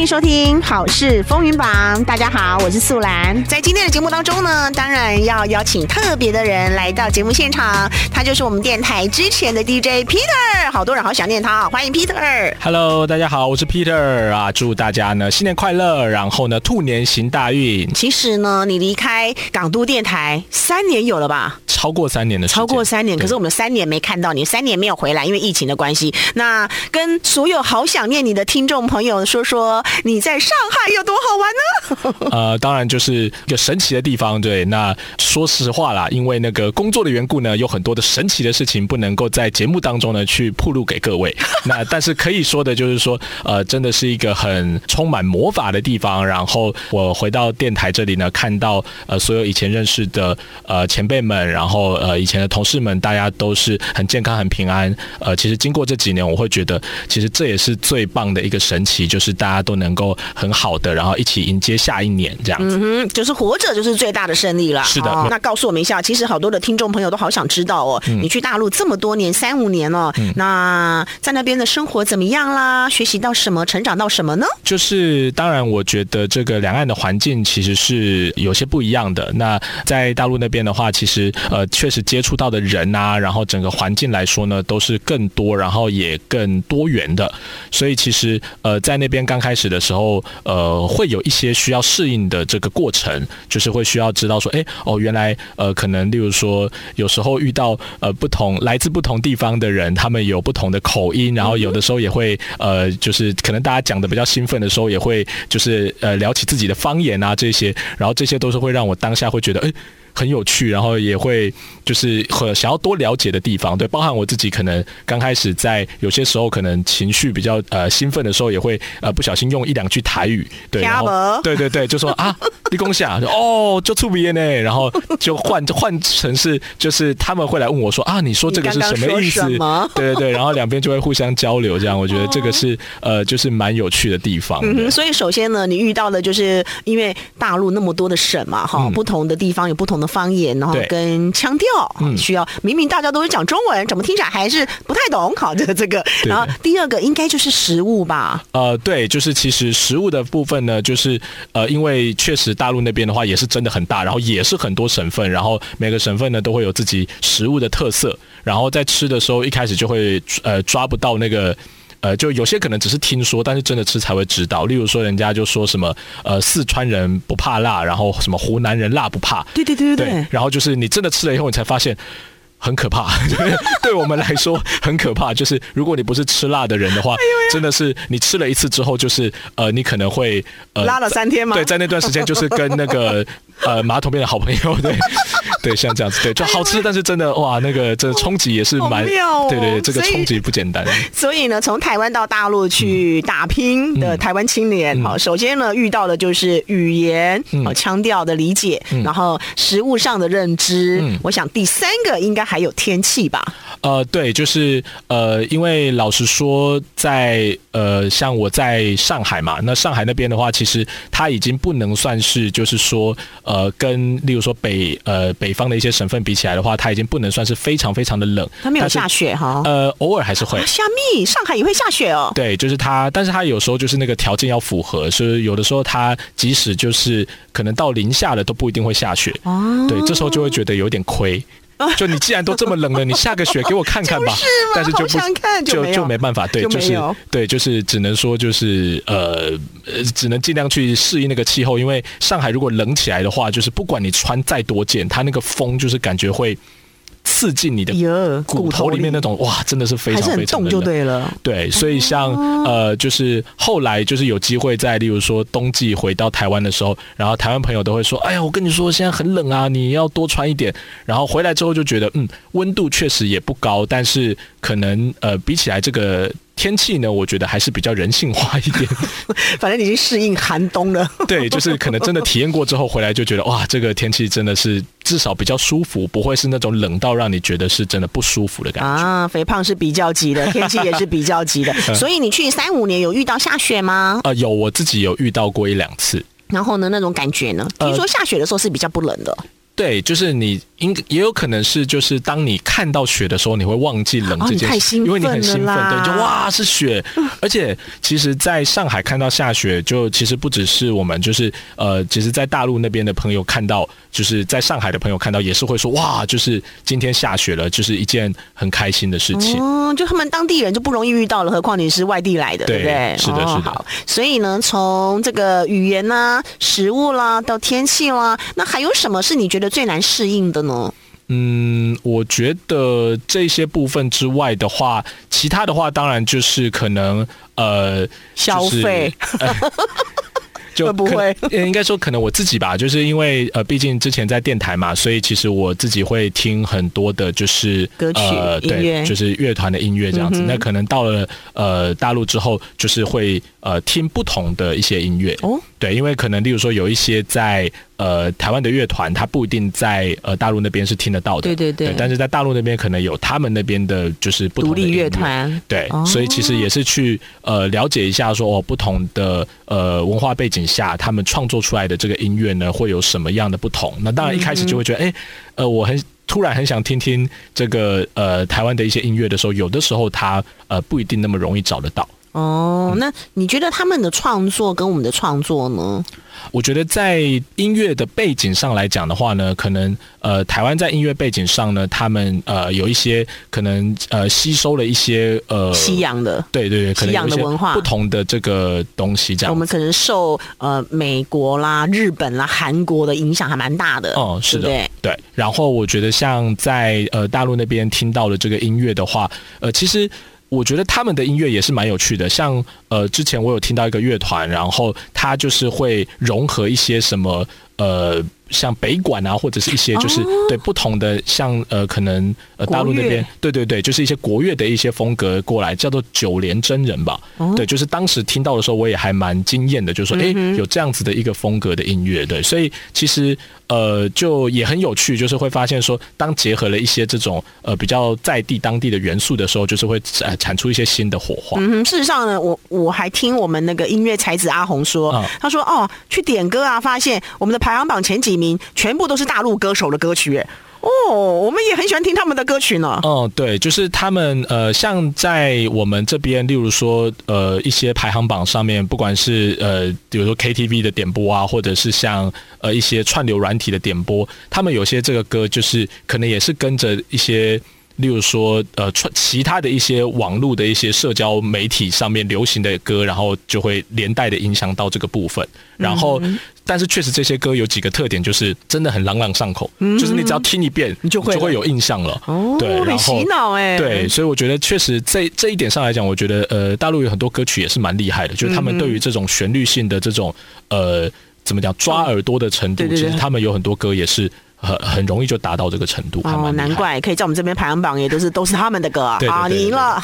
迎收听《好事风云榜》。大家好，我是素兰。在今天的节目当中呢，当然要邀请特别的人来到节目现场，他就是我们电台之前的 DJ Peter。好多人好想念他，欢迎 Peter。Hello，大家好，我是 Peter 啊，祝大家呢新年快乐，然后呢兔年行大运。其实呢，你离开港都电台三年有了吧？超过三年的超过三年，可是我们三年没看到你，三年没有回来，因为疫情的关系。那跟所有好想念你的听众朋友说说，你在上海有多好玩呢？呃，当然就是一个神奇的地方。对，那说实话啦，因为那个工作的缘故呢，有很多的神奇的事情不能够在节目当中呢去铺露给各位。那但是可以说的就是说，呃，真的是一个很充满魔法的地方。然后我回到电台这里呢，看到呃所有以前认识的呃前辈们，然后呃以前的同事们，大家都是很健康、很平安。呃，其实经过这几年，我会觉得，其实这也是最棒的一个神奇，就是大家都能够很好的，然后一起迎接下一年这样子。嗯，就是活着就是最大的胜利了。是的哦那告诉我们一下，其实好多的听众朋友都好想知道哦，嗯你去大陆这么多年，三五年哦，那在那边的生活怎么样啦？学习到什么？成长到什么呢？就是当然，我觉得这个两岸的环境其实是有些不一样的。那在大陆那边的话，其实呃呃确实接触到的人啊，然后整个环境来说呢，都是更多，然后也更多元的。所以其实呃在那边刚开始的时候，呃会有一些需要适应的这个过程，就是会需要知道说，哎哦原来呃可能例如说有时候遇到呃不同来自不同地方的人，他们有不同的口音，然后有的时候也会呃就是可能大家讲的比较兴奋的时候，也会就是呃聊起自己的方言啊这些，然后这些都是会让我当下会觉得哎。很有趣，然后也会就是和想要多了解的地方，对，包含我自己可能刚开始在有些时候可能情绪比较呃兴奋的时候，也会呃不小心用一两句台语，对，然后对对对，就说啊，立功下，哦，就触鼻呢，然后就换就换成是就是他们会来问我说啊，你说这个是什么意思？对对对，然后两边就会互相交流，这样我觉得这个是呃 就是蛮有趣的地方。嗯哼，所以首先呢，你遇到的就是因为大陆那么多的省嘛，哈、嗯。不同的地方有不同的方言，然后跟腔调，嗯需要明明大家都是讲中文，怎么听起来还是不太懂？好，的这个。然后第二个应该就是食物吧，呃，对，就是其实食物的部分呢，就是呃，因为确实大陆那边的话也是真的很大，然后也是很多省份，然后每个省份呢都会有自己食物的特色，然后在吃的时候一开始就会呃抓不到那个。呃，就有些可能只是听说，但是真的吃才会知道。例如说，人家就说什么，呃，四川人不怕辣，然后什么湖南人辣不怕，对对对对对，然后就是你真的吃了以后，你才发现。很可怕，对我们来说很可怕。就是如果你不是吃辣的人的哎话，真的是你吃了一次之后，就是呃，你可能会呃拉了三天嘛？对，在那段时间就是跟那个呃马桶边的好朋友，对 对，像这样子，对，就好吃，但是真的哇，那个这冲击也是好蛮，妙哦对对对，这个冲击不简单。所以呢，从台湾到大陆去打拼的台湾青年，嗯好、首先呢遇到的就是语言、嗯腔调的理解，嗯然后食物上的认知。嗯我想第三个应该还有天气吧。呃，对，就是呃，因为老实说，在呃，像我在上海嘛，那上海那边的话，其实它已经不能算是，就是说，呃，跟例如说北呃北方的一些省份比起来的话，它已经不能算是非常非常的冷。它没有下雪哈。呃，偶尔还是会啊。虾米，上海也会下雪哦。对，就是它，但是它有时候就是那个条件要符合，所以有的时候它即使就是可能到零下了都不一定会下雪。哦，对，这时候就会觉得有点亏。就你既然都这么冷了，你下个雪给我看看吧。但是就不就就没办法，对，就是对，就是只能说就是呃呃，只能尽量去适应那个气候，因为上海如果冷起来的话，就是不管你穿再多件，它那个风就是感觉会刺进你的，骨头里面那种，哇，真的是非常非常的冷。对了。对，所以像、呃，就是后来就是有机会在，例如说冬季回到台湾的时候，然后台湾朋友都会说：“哎呀，我跟你说，现在很冷啊，你要多穿一点。”然后回来之后就觉得，嗯，温度确实也不高，但是可能呃，比起来这个天气呢，我觉得还是比较人性化一点。反正你已经适应寒冬了。对，就是可能真的体验过之后回来就觉得，哇，这个天气真的是至少比较舒服，不会是那种冷到让你觉得是真的不舒服的感觉。啊，肥胖是比较级的，天气也是比较级的，所以你去三五年有遇到下雪吗？呃，有我自己有遇到过一两次。然后呢，那种感觉呢？呃听说下雪的时候是比较不冷的，对，就是你应也有可能是，就是当你看到雪的时候，你会忘记冷这件事，因为你很兴奋，对，就哇是雪。而且其实在上海看到下雪，就其实不只是我们，就是呃，其实，在大陆那边的朋友看到，就是在上海的朋友看到，也是会说哇，就是今天下雪了，就是一件很开心的事情。嗯，就他们当地人就不容易遇到了，何况你是外地来的，对不对？是的，是的。所以呢，从这个语言啦、食物啦到天气啦，那还有什么是你觉得？最难适应的呢？嗯，我觉得这些部分之外的话，其他的话当然就是可能呃消费。就 不会，应该说可能我自己吧，就是因为呃，毕竟之前在电台嘛，所以其实我自己会听很多的，就是歌曲、音乐，就是乐团的音乐这样子。那可能到了呃大陆之后，就是会呃听不同的一些音乐哦。对，因为可能例如说有一些在呃台湾的乐团，它不一定在呃大陆那边是听得到的。对对对。但是在大陆那边可能有他们那边的就是独立乐团。对，所以其实也是去呃了解一下说哦不同的呃文化背景。下他们创作出来的这个音乐呢，会有什么样的不同？那当然一开始就会觉得，哎，呃，我很突然很想听听这个呃台湾的一些音乐的时候，有的时候它呃不一定那么容易找得到。哦，那你觉得他们的创作跟我们的创作呢？我觉得在音乐的背景上来讲的话呢，可能呃台湾在音乐背景上呢，他们呃有一些可能呃吸收了一些呃西洋的，对对对，西洋的文化不同的这个东西这样。我们可能受呃美国啦、日本啦、韩国的影响还蛮大的。哦，是的，对。然后我觉得像在呃大陆那边听到的这个音乐的话，呃其实。我觉得他们的音乐也是蛮有趣的，像呃，之前我有听到一个乐团，然后他就是会融合一些什么呃。像北管啊，或者是一些就是对不同的，像呃，可能呃大陆那边，对对对，就是一些国乐的一些风格过来，叫做九连真人吧。对，就是当时听到的时候，我也还蛮惊艳的，就是说，哎，有这样子的一个风格的音乐，对，所以其实呃，就也很有趣，就是会发现说，当结合了一些这种呃比较在地当地的元素的时候，就是会呃产出一些新的火花。嗯，事实上呢，我我还听我们那个音乐才子阿红说，他说哦，去点歌啊，发现我们的排行榜前几。全部都是大陆歌手的歌曲，哎，哦，我们也很喜欢听他们的歌曲呢。哦，对，就是他们，呃，像在我们这边，例如说，呃，一些排行榜上面，不管是呃，比如说 KTV 的点播啊，或者是像呃一些串流软体的点播，他们有些这个歌，就是可能也是跟着一些。例如说，呃，串其他的一些网络的一些社交媒体上面流行的歌，然后就会连带的影响到这个部分。然后，但是确实这些歌有几个特点，就是真的很朗朗上口，就是你只要听一遍，你就会就会有印象了。哦，对，很洗脑哎。对，所以我觉得确实这这一点上来讲，我觉得呃，大陆有很多歌曲也是蛮厉害的，就是他们对于这种旋律性的这种呃，怎么讲抓耳朵的程度，其实他们有很多歌也是。很很容易就达到这个程度哦，难怪可以在我们这边排行榜也都是都是他们的歌啊！好，你赢了。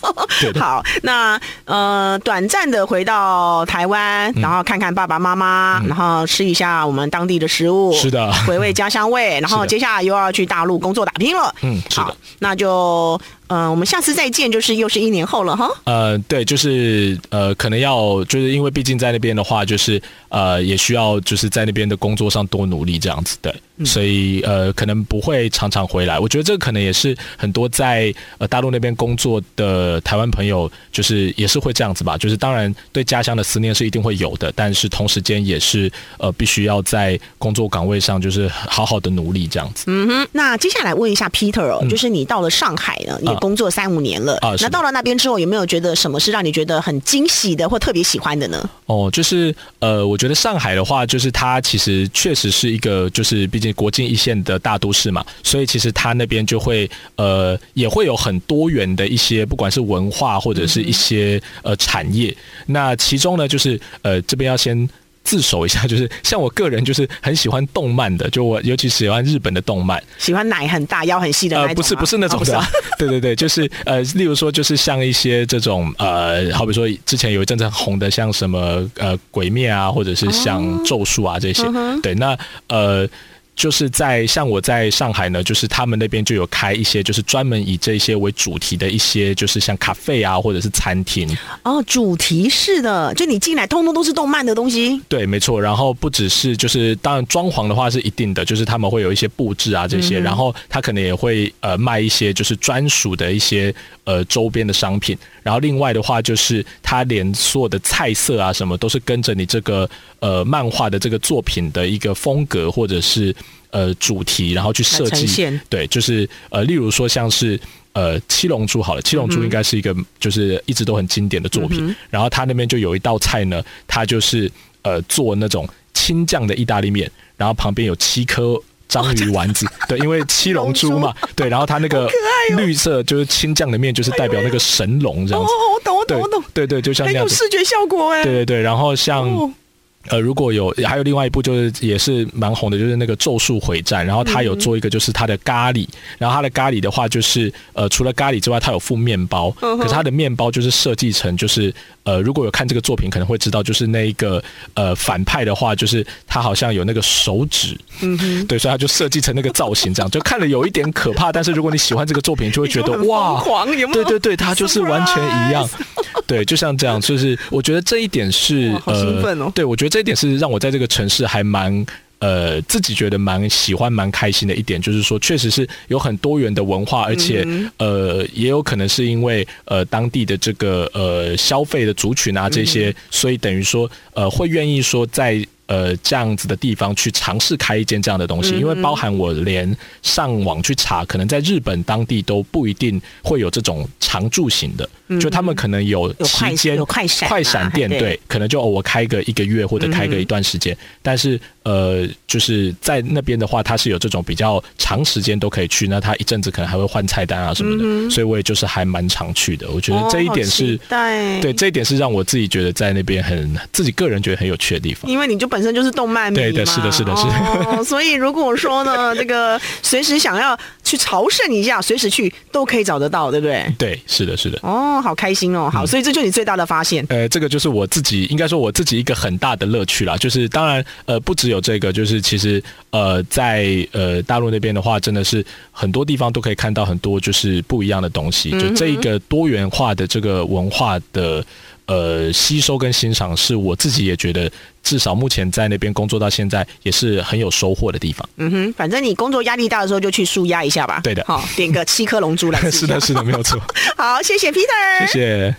好，那呃，短暂的回到台湾，然后看看爸爸妈妈，然后吃一下我们当地的食物，是的，回味家乡味。然后接下来又要去大陆工作打拼了。嗯，是的，那就。嗯，我们下次再见，就是又是一年后了哈。呃，对，就是呃，可能要就是因为毕竟在那边的话，就是呃，也需要就是在那边的工作上多努力这样子，对，所以呃，可能不会常常回来。我觉得这可能也是很多在呃大陆那边工作的台湾朋友，就是也是会这样子吧。就是当然对家乡的思念是一定会有的，但是同时间也是呃，必须要在工作岗位上就是好好的努力这样子。嗯哼，那接下来问一下 Peter 哦，就是你到了上海呢，你。工作三五年了，那到了那边之后，有没有觉得什么是让你觉得很惊喜的或特别喜欢的呢？哦，就是呃，我觉得上海的话，就是它其实确实是一个，就是毕竟国境一线的大都市嘛，所以其实它那边就会呃，也会有很多元的一些，不管是文化或者是一些呃产业。那其中呢，就是呃，这边要先。自首一下，就是像我个人就是很喜欢动漫的，就我尤其喜欢日本的动漫，喜欢奶很大、腰很细的那种。呃，不是不是那种的，对对对，就是呃，例如说就是像一些这种呃，好比说之前有一阵子很红的，像什么呃鬼灭啊，或者是像咒术啊这些，对，那呃。就是在像我在上海呢，就是他们那边就有开一些就是专门以这些为主题的一些，就是像咖啡啊或者是餐厅。哦，主题式的，就你进来通通都是动漫的东西。对，没错。然后不只是就是当然装潢的话是一定的，就是他们会有一些布置啊这些，然后他可能也会呃卖一些就是专属的一些呃周边的商品。然后另外的话就是他连所有的菜色啊什么都是跟着你这个呃漫画的这个作品的一个风格或者是。呃，主题然后去设计，对，就是呃，例如说像是呃《七龙珠》好了，《七龙珠》应该是一个就是一直都很经典的作品。然后他那边就有一道菜呢，它就是呃做那种青酱的意大利面，然后旁边有七颗章鱼丸子，对，因为七龙珠嘛，对，然后它那个绿色就是青酱的面，就是代表那个神龙这样子。哦，我懂，我懂，我懂，对对，就像那样视觉效果哎，对对对，然后像。呃，如果有还有另外一部，就是也是蛮红的，就是那个《咒术回战》，然后他有做一个，就是他的咖喱，然后他的咖喱的话，就是呃，除了咖喱之外，他有附面包，可是他的面包就是设计成，就是呃，如果有看这个作品，可能会知道，就是那一个呃反派的话，就是他好像有那个手指，嗯哼，对，所以他就设计成那个造型，这样就看了有一点可怕，但是如果你喜欢这个作品，就会觉得 哇，对对对，他就是完全一样，对，就像这样，就是我觉得这一点是呃，对我觉得。这一点是让我在这个城市还蛮呃自己觉得蛮喜欢蛮开心的一点，就是说确实是有很多元的文化，而且呃也有可能是因为呃当地的这个呃消费的族群啊这些，所以等于说呃会愿意说在。呃，这样子的地方去尝试开一间这样的东西，因为包含我连上网去查，可能在日本当地都不一定会有这种常驻型的，就他们可能有期间快闪快闪店，对，可能就我开个一个月或者开个一段时间，但是呃，就是在那边的话，它是有这种比较长时间都可以去，那他一阵子可能还会换菜单啊什么的，所以我也就是还蛮常去的。我觉得这一点是，对，这一点是让我自己觉得在那边很自己个人觉得很有趣的地方，因为你就。本身就是动漫迷嘛，是的，是的，是的。所以如果说呢，这个随时想要去朝圣一下，随时去都可以找得到，对不对？对，是的，是的。哦，好开心哦，好，所以这就是你最大的发现。呃，这个就是我自己，应该说我自己一个很大的乐趣啦。就是当然，呃，不只有这个，就是其实呃，在呃大陆那边的话，真的是很多地方都可以看到很多就是不一样的东西。就这一个多元化的这个文化的。呃，吸收跟欣赏是我自己也觉得，至少目前在那边工作到现在也是很有收获的地方。嗯哼，反正你工作压力大的时候就去舒压一下吧。对的，好，点个七颗龙珠来。是的，是的，没有错。好，谢谢 Peter。谢谢。